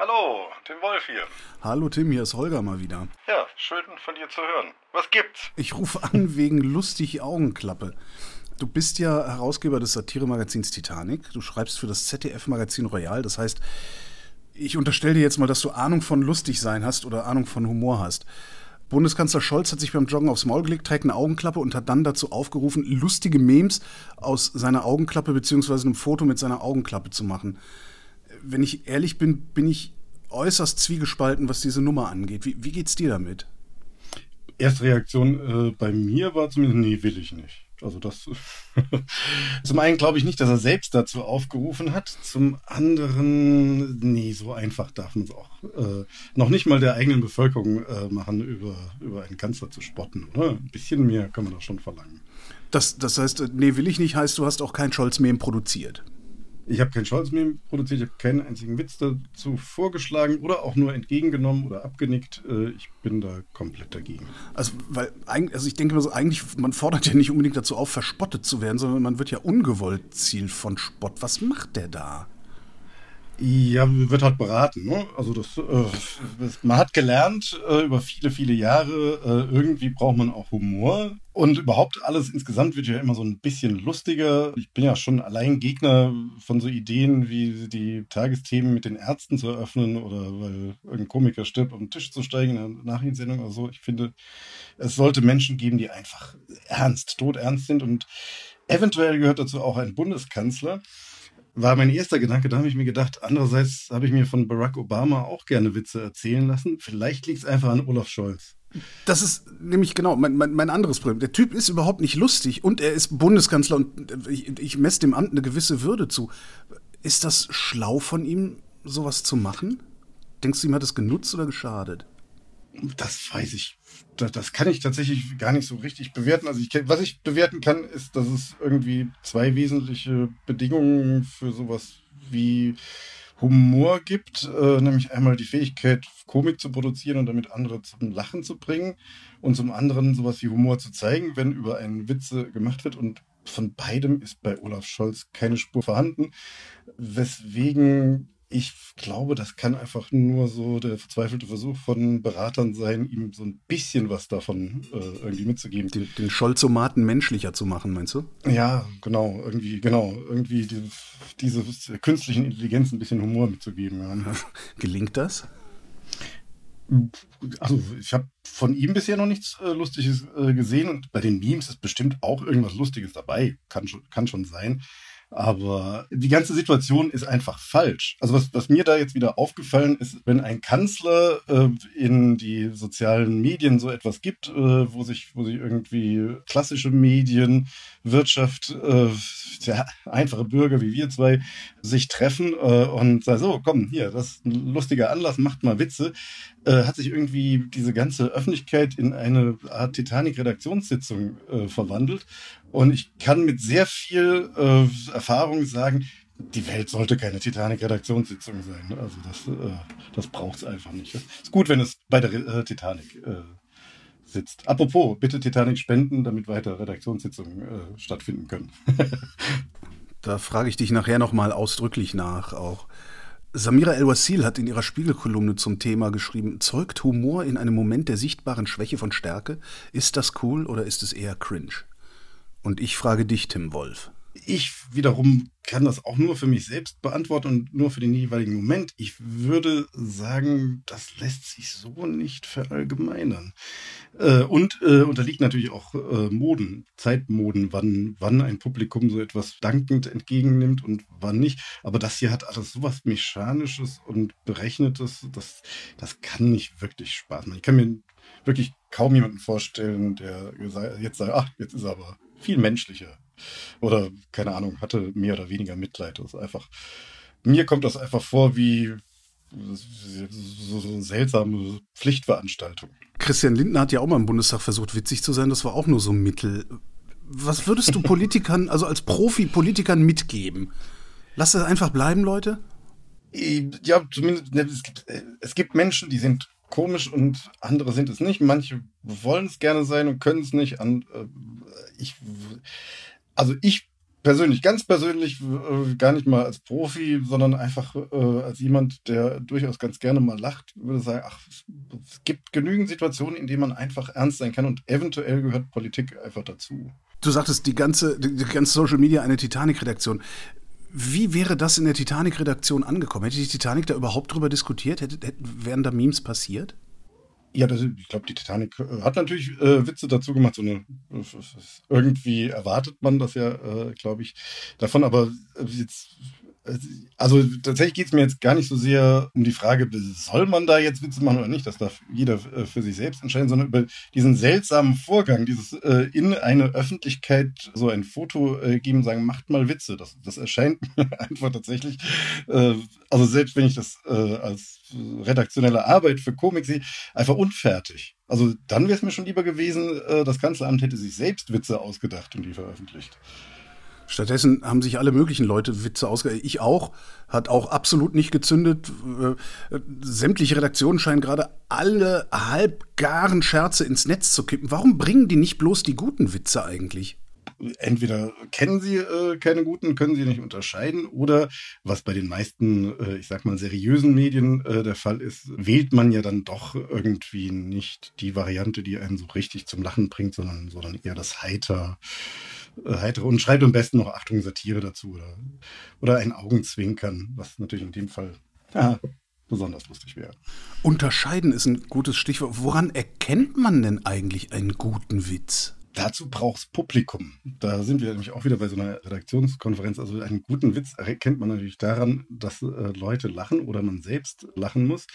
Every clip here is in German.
Hallo, Tim Wolf hier. Hallo Tim, hier ist Holger mal wieder. Ja, schön von dir zu hören. Was gibt's? Ich rufe an wegen lustig Augenklappe. Du bist ja Herausgeber des Satiremagazins Titanic. Du schreibst für das ZDF-Magazin Royal. Das heißt, ich unterstelle dir jetzt mal, dass du Ahnung von lustig sein hast oder Ahnung von Humor hast. Bundeskanzler Scholz hat sich beim Joggen aufs Maul gelegt, trägt eine Augenklappe und hat dann dazu aufgerufen, lustige Memes aus seiner Augenklappe bzw. einem Foto mit seiner Augenklappe zu machen. Wenn ich ehrlich bin, bin ich äußerst zwiegespalten, was diese Nummer angeht. Wie, wie geht's dir damit? Erste Reaktion äh, bei mir war zumindest, nee, will ich nicht. Also das zum einen glaube ich nicht, dass er selbst dazu aufgerufen hat. Zum anderen, nee, so einfach darf man es auch äh, noch nicht mal der eigenen Bevölkerung äh, machen, über, über einen Kanzler zu spotten, oder? Ein bisschen mehr kann man da schon verlangen. Das, das heißt, nee, will ich nicht, heißt, du hast auch kein Scholz-Mem produziert. Ich habe kein Scholz-Meme produziert, ich habe keinen einzigen Witz dazu vorgeschlagen oder auch nur entgegengenommen oder abgenickt. Äh, ich bin da komplett dagegen. Also, weil, also ich denke mir so, eigentlich, man fordert ja nicht unbedingt dazu auf, verspottet zu werden, sondern man wird ja ungewollt Ziel von Spott. Was macht der da? Ja, wird halt beraten. Ne? Also das, äh, man hat gelernt äh, über viele, viele Jahre, äh, irgendwie braucht man auch Humor. Und überhaupt alles insgesamt wird ja immer so ein bisschen lustiger. Ich bin ja schon allein Gegner von so Ideen wie die Tagesthemen mit den Ärzten zu eröffnen oder weil irgendein Komiker stirbt, auf den Tisch zu steigen in einer Nachrichtensendung oder so. Ich finde, es sollte Menschen geben, die einfach ernst, todernst sind und eventuell gehört dazu auch ein Bundeskanzler war mein erster Gedanke. Da habe ich mir gedacht, andererseits habe ich mir von Barack Obama auch gerne Witze erzählen lassen. Vielleicht liegt es einfach an Olaf Scholz. Das ist nämlich genau mein, mein, mein, anderes Problem. Der Typ ist überhaupt nicht lustig und er ist Bundeskanzler und ich, ich messe dem Amt eine gewisse Würde zu. Ist das schlau von ihm, sowas zu machen? Denkst du, ihm hat es genutzt oder geschadet? Das weiß ich das, kann ich tatsächlich gar nicht so richtig bewerten. Also ich, was ich bewerten kann, ist, dass es irgendwie zwei wesentliche Bedingungen für sowas wie Humor gibt, äh, nämlich einmal die Fähigkeit, Komik zu produzieren und damit andere zum Lachen zu bringen und zum anderen sowas wie Humor zu zeigen, wenn über einen Witze gemacht wird und von beidem ist bei Olaf Scholz keine Spur vorhanden, weswegen ich glaube, das kann einfach nur so der verzweifelte Versuch von Beratern sein, ihm so ein bisschen was davon äh, irgendwie mitzugeben. Den, den Scholzomaten menschlicher zu machen, meinst du? Ja, genau, irgendwie, genau, irgendwie diese, diese künstlichen Intelligenz ein bisschen Humor mitzugeben. Ja. Gelingt das? Also ich habe von ihm bisher noch nichts äh, Lustiges äh, gesehen und bei den Memes ist bestimmt auch irgendwas Lustiges dabei, kann schon, kann schon sein. Aber die ganze Situation ist einfach falsch. Also was, was mir da jetzt wieder aufgefallen ist, wenn ein Kanzler äh, in die sozialen Medien so etwas gibt, äh, wo sich, wo sich irgendwie klassische Medien, Wirtschaft, äh, ja, einfache Bürger wie wir zwei sich treffen äh, und sagen, so, komm, hier, das ist ein lustiger Anlass, macht mal Witze, äh, hat sich irgendwie diese ganze Öffentlichkeit in eine Art Titanic-Redaktionssitzung äh, verwandelt. Und ich kann mit sehr viel äh, Erfahrung sagen, die Welt sollte keine Titanic-Redaktionssitzung sein. Also das, äh, das braucht es einfach nicht. Es ist gut, wenn es bei der äh, Titanic äh, sitzt. Apropos, bitte Titanic spenden, damit weiter Redaktionssitzungen äh, stattfinden können. da frage ich dich nachher nochmal ausdrücklich nach auch. Samira El-Wasil hat in ihrer Spiegelkolumne zum Thema geschrieben, zeugt Humor in einem Moment der sichtbaren Schwäche von Stärke? Ist das cool oder ist es eher cringe? Und ich frage dich, Tim Wolf. Ich wiederum kann das auch nur für mich selbst beantworten und nur für den jeweiligen Moment. Ich würde sagen, das lässt sich so nicht verallgemeinern. Äh, und äh, unterliegt natürlich auch äh, Moden, Zeitmoden, wann, wann ein Publikum so etwas dankend entgegennimmt und wann nicht. Aber das hier hat alles sowas Mechanisches und Berechnetes, das, das kann nicht wirklich Spaß machen. Ich kann mir wirklich kaum jemanden vorstellen, der jetzt sagt, ach, jetzt ist er aber viel menschlicher oder, keine Ahnung, hatte mehr oder weniger Mitleid. Das ist einfach, mir kommt das einfach vor wie so, so eine seltsame Pflichtveranstaltung. Christian Lindner hat ja auch mal im Bundestag versucht, witzig zu sein. Das war auch nur so Mittel. Was würdest du Politikern, also als Profi-Politikern mitgeben? Lass es einfach bleiben, Leute? Ja, zumindest, ne, es gibt, es gibt Menschen, die sind komisch und andere sind es nicht. Manche wollen es gerne sein und können es nicht. Äh, ich, also ich persönlich, ganz persönlich, äh, gar nicht mal als Profi, sondern einfach äh, als jemand, der durchaus ganz gerne mal lacht, würde sagen, ach, es gibt genügend Situationen, in denen man einfach ernst sein kann und eventuell gehört Politik einfach dazu. Du sagtest, die ganze, die, ganze Social Media eine Titanic-Redaktion. Wie wäre das in der Titanic-Redaktion angekommen? Hätte die Titanic da überhaupt drüber diskutiert? Hätte, hätte, wären da Memes passiert? Ja, das, ich glaube, die Titanic äh, hat natürlich äh, Witze dazu gemacht. So eine, irgendwie erwartet man das ja, äh, glaube ich, davon. Aber jetzt also tatsächlich geht es mir jetzt gar nicht so sehr um die Frage, soll man da jetzt Witze machen oder nicht, das darf jeder äh, für sich selbst entscheiden, sondern über diesen seltsamen Vorgang, dieses äh, in eine Öffentlichkeit so ein Foto äh, geben, sagen, macht mal Witze. Das, das erscheint mir einfach tatsächlich, äh, also selbst wenn ich das äh, als redaktionelle Arbeit für Komik sehe, einfach unfertig. Also dann wäre es mir schon lieber gewesen, äh, das Kanzleramt hätte sich selbst Witze ausgedacht und die veröffentlicht. Stattdessen haben sich alle möglichen Leute Witze ausge... Ich auch. Hat auch absolut nicht gezündet. Äh, sämtliche Redaktionen scheinen gerade alle halbgaren Scherze ins Netz zu kippen. Warum bringen die nicht bloß die guten Witze eigentlich? entweder kennen sie äh, keine guten, können sie nicht unterscheiden, oder was bei den meisten, äh, ich sag mal, seriösen Medien äh, der Fall ist, wählt man ja dann doch irgendwie nicht die Variante, die einen so richtig zum Lachen bringt, sondern, sondern eher das Heiter, heitere und schreibt am besten noch Achtung Satire dazu oder, oder ein Augenzwinkern, was natürlich in dem Fall ja, besonders lustig wäre. Unterscheiden ist ein gutes Stichwort. Woran erkennt man denn eigentlich einen guten Witz? Dazu braucht es Publikum. Da sind wir nämlich auch wieder bei so einer Redaktionskonferenz. Also einen guten Witz erkennt man natürlich daran, dass äh, Leute lachen oder man selbst lachen muss.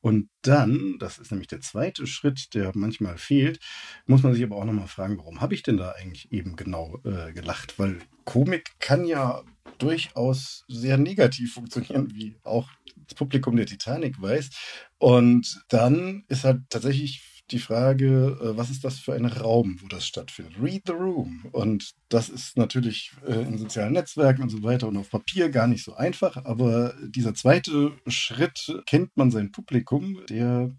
Und dann, das ist nämlich der zweite Schritt, der manchmal fehlt, muss man sich aber auch nochmal fragen, warum habe ich denn da eigentlich eben genau äh, gelacht? Weil Komik kann ja durchaus sehr negativ funktionieren, wie auch das Publikum der Titanic weiß. Und dann ist halt tatsächlich die Frage, äh, was ist das für ein Raum, wo das stattfindet? Read the room. Und das ist natürlich äh, in sozialen Netzwerken und so weiter und auf Papier gar nicht so einfach. Aber dieser zweite Schritt, kennt man sein Publikum, der,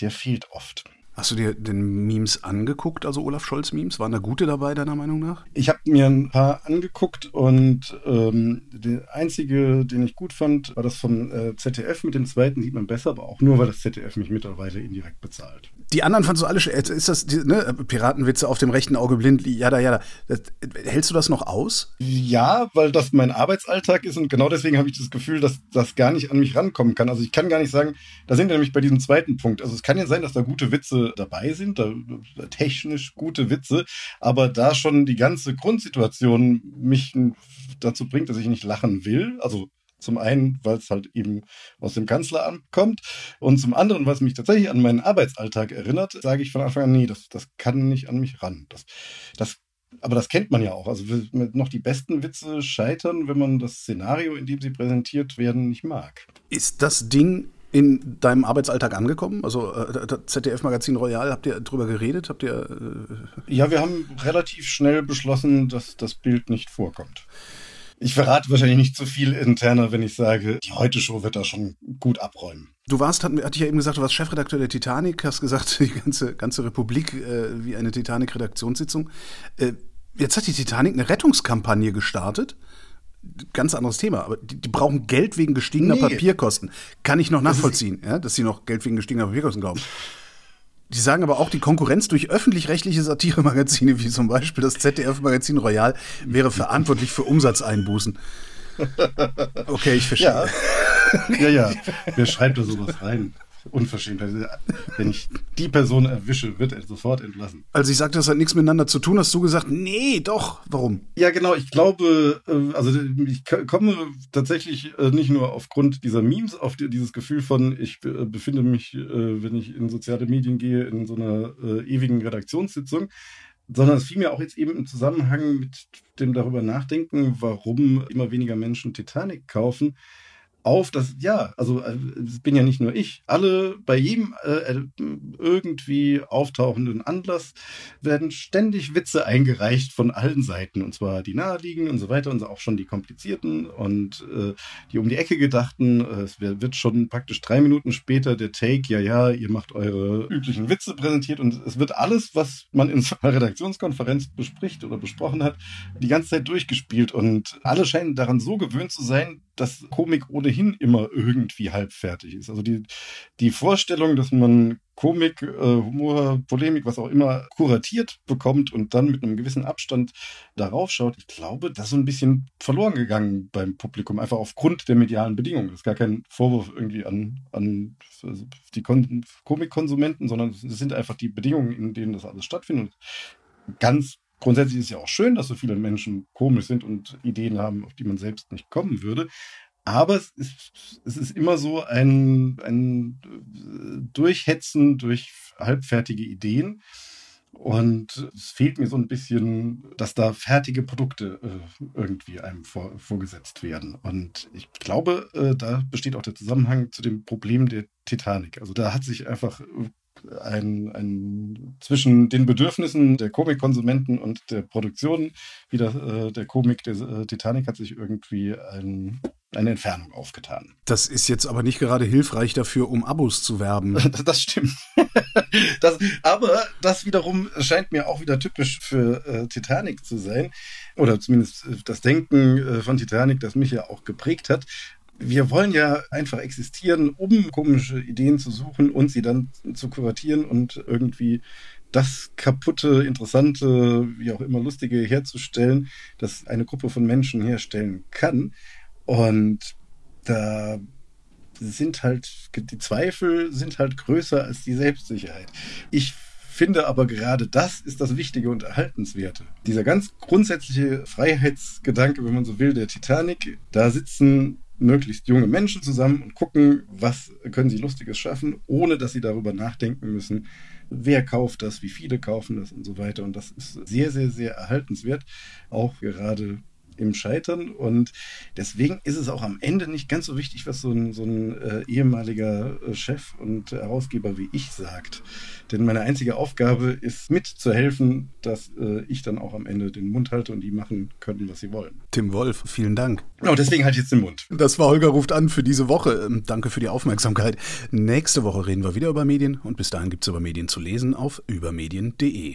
der fehlt oft. Hast du dir den Memes angeguckt, also Olaf Scholz Memes? Waren da gute dabei, deiner Meinung nach? Ich habe mir ein paar angeguckt und ähm, der einzige, den ich gut fand, war das vom äh, ZDF. Mit dem zweiten sieht man besser, aber auch nur, weil das ZDF mich mittlerweile indirekt bezahlt. Die anderen fandst du alle schön. Ist das, ne, Piratenwitze auf dem rechten Auge blind, jada, jada. Das, hältst du das noch aus? Ja, weil das mein Arbeitsalltag ist und genau deswegen habe ich das Gefühl, dass das gar nicht an mich rankommen kann. Also ich kann gar nicht sagen, da sind wir nämlich bei diesem zweiten Punkt. Also es kann ja sein, dass da gute Witze dabei sind, da, technisch gute Witze, aber da schon die ganze Grundsituation mich dazu bringt, dass ich nicht lachen will. Also zum einen, weil es halt eben aus dem Kanzleramt kommt und zum anderen, was mich tatsächlich an meinen Arbeitsalltag erinnert, sage ich von Anfang an, nee, das, das kann nicht an mich ran. Das, das, aber das kennt man ja auch. Also noch die besten Witze scheitern, wenn man das Szenario, in dem sie präsentiert werden, nicht mag. Ist das Ding in deinem Arbeitsalltag angekommen? Also äh, ZDF-Magazin Royal, habt ihr darüber geredet? Habt ihr? Äh ja, wir haben relativ schnell beschlossen, dass das Bild nicht vorkommt. Ich verrate wahrscheinlich nicht zu viel interner, wenn ich sage, die Heute-Show wird da schon gut abräumen. Du warst, hatte ich ja eben gesagt, du warst Chefredakteur der Titanic, hast gesagt, die ganze, ganze Republik äh, wie eine Titanic-Redaktionssitzung. Äh, jetzt hat die Titanic eine Rettungskampagne gestartet. Ganz anderes Thema, aber die, die brauchen Geld wegen gestiegener nee. Papierkosten. Kann ich noch nachvollziehen, ja, dass sie noch Geld wegen gestiegener Papierkosten glauben. Die sagen aber auch, die Konkurrenz durch öffentlich-rechtliche Satiremagazine, wie zum Beispiel das ZDF-Magazin Royal, wäre verantwortlich für Umsatzeinbußen. Okay, ich verstehe. Ja, ja, ja. Wer schreibt da sowas rein? Unverschämt. Wenn ich die Person erwische, wird er sofort entlassen. Also ich sagte, das hat nichts miteinander zu tun, hast du gesagt, nee, doch, warum? Ja, genau, ich glaube, äh, also ich komme tatsächlich äh, nicht nur aufgrund dieser Memes auf dieses Gefühl von, ich äh, befinde mich, wenn ich in soziale Medien gehe, in so einer ewigen Redaktionssitzung, sondern es fiel mir auch jetzt eben im Zusammenhang mit dem darüber nachdenken, warum immer weniger Menschen Titanic kaufen, auf, dass, ja, also äh, es bin ja nicht nur ich. Alle, bei jedem äh, irgendwie auftauchenden Anlass werden ständig Witze eingereicht von allen Seiten. Und zwar die naheliegenden und so weiter und auch schon die komplizierten und äh, die um die Ecke gedachten. Es wird schon praktisch drei Minuten später der Take, ja, ja, ihr macht eure üblichen Witze präsentiert und es wird alles, was man in so einer Redaktionskonferenz bespricht oder besprochen hat, die ganze Zeit durchgespielt. Und alle scheinen daran so gewöhnt zu sein, dass Komik ohnehin immer irgendwie halbfertig ist. Also die, die Vorstellung, dass man Komik, äh, Humor, Polemik, was auch immer kuratiert bekommt und dann mit einem gewissen Abstand darauf schaut, ich glaube, das ist so ein bisschen verloren gegangen beim Publikum, einfach aufgrund der medialen Bedingungen. Das ist gar kein Vorwurf irgendwie an, an die Kon Komikkonsumenten, sondern es sind einfach die Bedingungen, in denen das alles stattfindet. Ganz grundsätzlich ist es ja auch schön, dass so viele Menschen komisch sind und Ideen haben, auf die man selbst nicht kommen würde. Aber es ist, es ist immer so ein, ein Durchhetzen durch halbfertige Ideen. Und es fehlt mir so ein bisschen, dass da fertige Produkte äh, irgendwie einem vor, vorgesetzt werden. Und ich glaube, äh, da besteht auch der Zusammenhang zu dem Problem der Titanic. Also da hat sich einfach ein, ein zwischen den Bedürfnissen der Komikkonsumenten und der Produktion wieder äh, der Komik der äh, Titanic hat sich irgendwie ein, eine Entfernung aufgetan. Das ist jetzt aber nicht gerade hilfreich dafür, um Abos zu werben. Das, das stimmt. das, aber das wiederum scheint mir auch wieder typisch für äh, Titanic zu sein. Oder zumindest äh, das Denken äh, von Titanic, das mich ja auch geprägt hat wir wollen ja einfach existieren, um komische Ideen zu suchen und sie dann zu kuratieren und irgendwie das kaputte, interessante, wie auch immer lustige herzustellen, das eine Gruppe von Menschen herstellen kann. Und da sind halt, die Zweifel sind halt größer als die Selbstsicherheit. Ich finde aber gerade das ist das Wichtige und Erhaltenswerte. Dieser ganz grundsätzliche Freiheitsgedanke, wenn man so will, der Titanic, da sitzen möglichst junge Menschen zusammen und gucken, was können sie Lustiges schaffen, ohne dass sie darüber nachdenken müssen, wer kauft das, wie viele kaufen das und so weiter. Und das ist sehr, sehr, sehr erhaltenswert, auch gerade im Scheitern. Und deswegen ist es auch am Ende nicht ganz so wichtig, was so ein, so ein äh, ehemaliger äh, Chef und Herausgeber wie ich sagt. Denn meine einzige Aufgabe ist mitzuhelfen, dass äh, ich dann auch am Ende den Mund halte und die machen können, was sie wollen. Tim Wolf, vielen Dank. Genau, deswegen halt jetzt den Mund. Das war Holger ruft an für diese Woche. Ähm, danke für die Aufmerksamkeit. Nächste Woche reden wir wieder über Medien und bis dahin gibt es über Medien zu lesen auf übermedien.de.